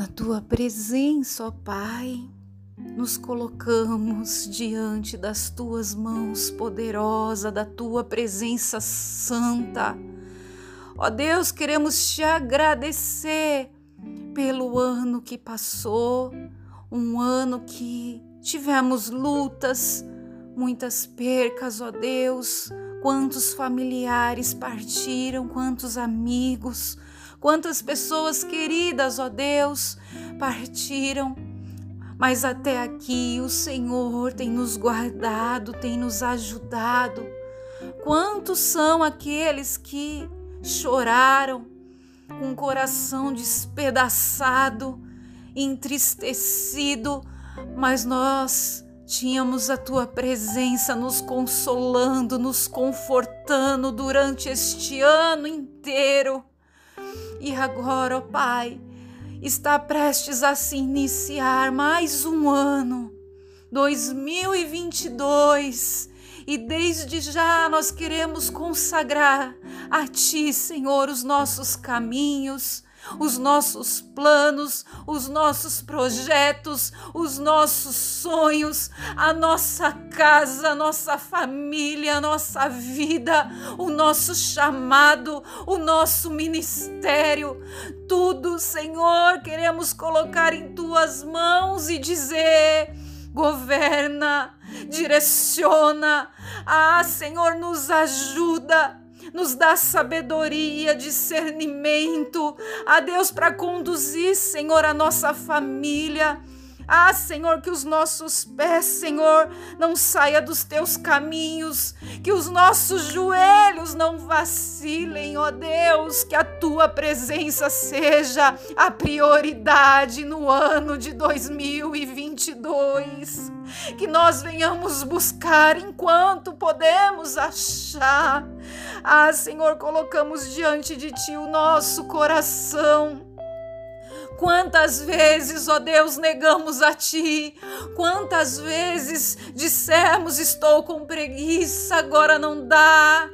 Na tua presença, ó Pai, nos colocamos diante das tuas mãos poderosas, da tua presença santa. Ó Deus, queremos te agradecer pelo ano que passou, um ano que tivemos lutas, muitas percas, ó Deus. Quantos familiares partiram, quantos amigos, quantas pessoas queridas, ó Deus, partiram. Mas até aqui o Senhor tem nos guardado, tem nos ajudado. Quantos são aqueles que choraram com o coração despedaçado, entristecido, mas nós tínhamos a tua presença nos consolando, nos confortando durante este ano inteiro. E agora, ó Pai, está prestes a se iniciar mais um ano, 2022. E desde já nós queremos consagrar a Ti, Senhor, os nossos caminhos, os nossos planos, os nossos projetos, os nossos sonhos, a nossa casa, a nossa família, a nossa vida, o nosso chamado, o nosso ministério. Tudo, Senhor, queremos colocar em tuas mãos e dizer: governa, direciona. Ah, Senhor, nos ajuda nos dá sabedoria, discernimento, a Deus para conduzir, Senhor, a nossa família. Ah, Senhor, que os nossos pés, Senhor, não saia dos teus caminhos, que os nossos joelhos não vacilem, ó Deus, que a tua presença seja a prioridade no ano de 2022. Que nós venhamos buscar enquanto podemos achar. Ah, Senhor, colocamos diante de ti o nosso coração Quantas vezes, ó Deus, negamos a Ti? Quantas vezes dissemos: Estou com preguiça, agora não dá.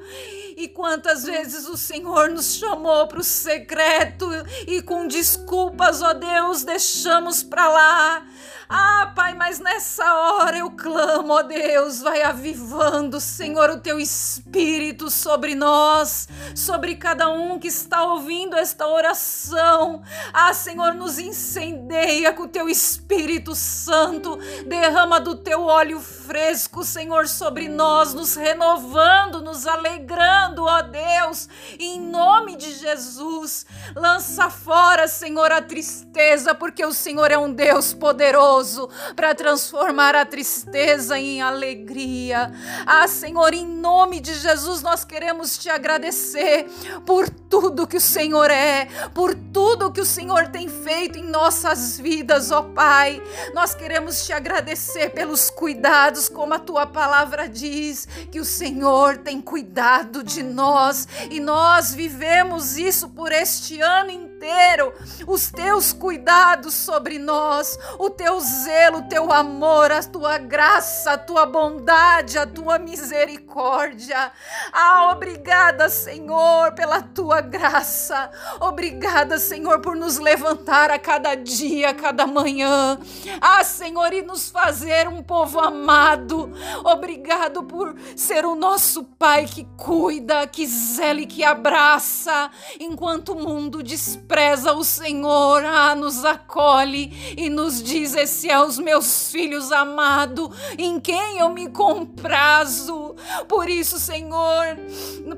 E quantas vezes o Senhor nos chamou para o secreto e com desculpas, ó Deus, deixamos para lá. Ah, Pai, mas nessa hora eu clamo, ó Deus, vai avivando, Senhor, o teu espírito sobre nós, sobre cada um que está ouvindo esta oração. Ah, Senhor, nos incendeia com o teu Espírito Santo, derrama do teu óleo fresco, Senhor, sobre nós, nos renovando, nos alegrando, ó Deus, em nome de Jesus. Lança fora, Senhor, a tristeza, porque o Senhor é um Deus poderoso poderoso para transformar a tristeza em alegria. Ah, Senhor, em nome de Jesus, nós queremos te agradecer por tudo que o Senhor é, por tudo que o Senhor tem feito em nossas vidas, ó Pai. Nós queremos te agradecer pelos cuidados, como a tua palavra diz, que o Senhor tem cuidado de nós e nós vivemos isso por este ano inteiro. Os teus cuidados sobre nós, o teu zelo, o teu amor, a tua graça, a tua bondade, a tua misericórdia. Ah, obrigada, Senhor, pela tua graça. Obrigada, Senhor, por nos levantar a cada dia, a cada manhã. Ah, Senhor, e nos fazer um povo amado. Obrigado por ser o nosso Pai que cuida, que zela e que abraça, enquanto o mundo despreza o Senhor, ah, nos acolhe e nos diz esse é os meus filhos amados, em quem eu me comprazo. Por isso, Senhor,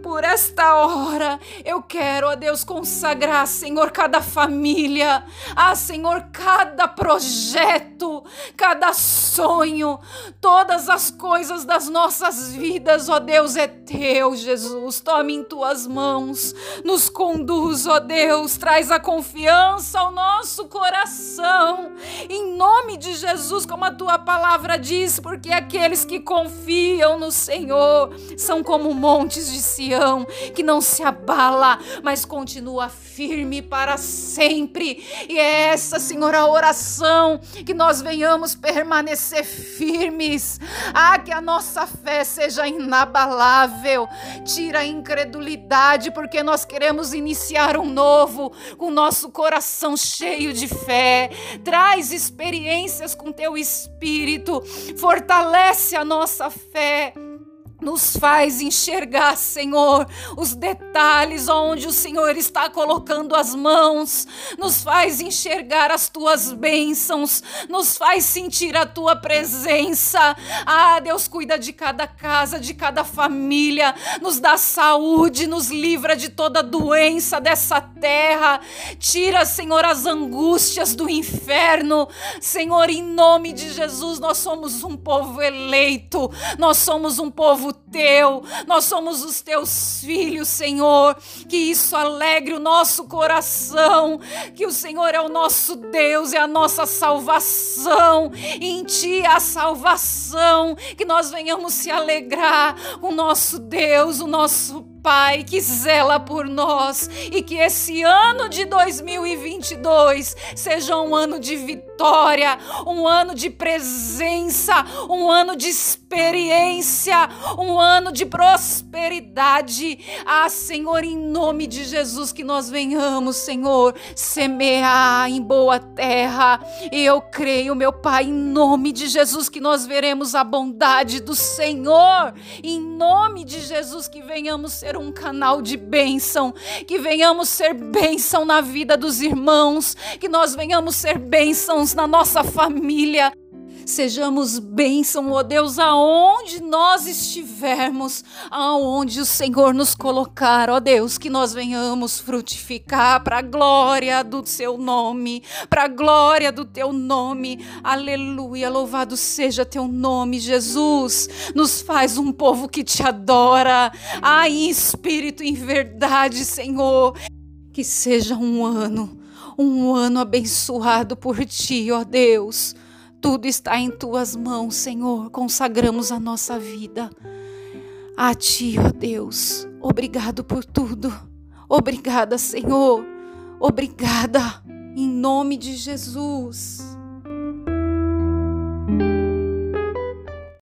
por esta hora, eu quero, ó Deus, consagrar, Senhor, cada família, ah, Senhor, cada projeto, cada sonho, todas as coisas das nossas vidas, ó Deus, é teu, Jesus. Tome em tuas mãos, nos conduz, ó Deus, traz a confiança ao nosso coração, em nome de Jesus, como a tua palavra diz, porque aqueles que confiam no Senhor são como montes de Sião, que não se abala, mas continua firme firme para sempre. E é essa, Senhor, a oração que nós venhamos permanecer firmes. Ah, que a nossa fé seja inabalável. Tira a incredulidade, porque nós queremos iniciar um novo com nosso coração cheio de fé. Traz experiências com teu espírito. Fortalece a nossa fé. Nos faz enxergar, Senhor, os detalhes onde o Senhor está colocando as mãos, nos faz enxergar as tuas bênçãos, nos faz sentir a tua presença. Ah, Deus cuida de cada casa, de cada família, nos dá saúde, nos livra de toda doença dessa terra. Tira, Senhor, as angústias do inferno. Senhor, em nome de Jesus, nós somos um povo eleito, nós somos um povo teu, nós somos os teus filhos, Senhor. Que isso alegre o nosso coração, que o Senhor é o nosso Deus, é a nossa salvação. Em ti a salvação, que nós venhamos se alegrar. O nosso Deus, o nosso Pai que zela por nós. E que esse ano de 2022 seja um ano de vitória, um ano de presença, um ano de experiência, um ano de prosperidade. Ah, Senhor, em nome de Jesus, que nós venhamos, Senhor, semear em boa terra. E eu creio, meu Pai, em nome de Jesus, que nós veremos a bondade do Senhor. Em nome de Jesus, que venhamos ser um canal de bênção, que venhamos ser bênção na vida dos irmãos, que nós venhamos ser bênçãos na nossa família. Sejamos bênção, ó Deus, aonde nós estivermos, aonde o Senhor nos colocar, ó Deus, que nós venhamos frutificar para a glória do seu nome, para a glória do teu nome. Aleluia, louvado seja teu nome, Jesus. Nos faz um povo que te adora. Ai, em espírito, em verdade, Senhor. Que seja um ano, um ano abençoado por ti, ó Deus tudo está em tuas mãos, Senhor. Consagramos a nossa vida a ti, ó Deus. Obrigado por tudo. Obrigada, Senhor. Obrigada. Em nome de Jesus.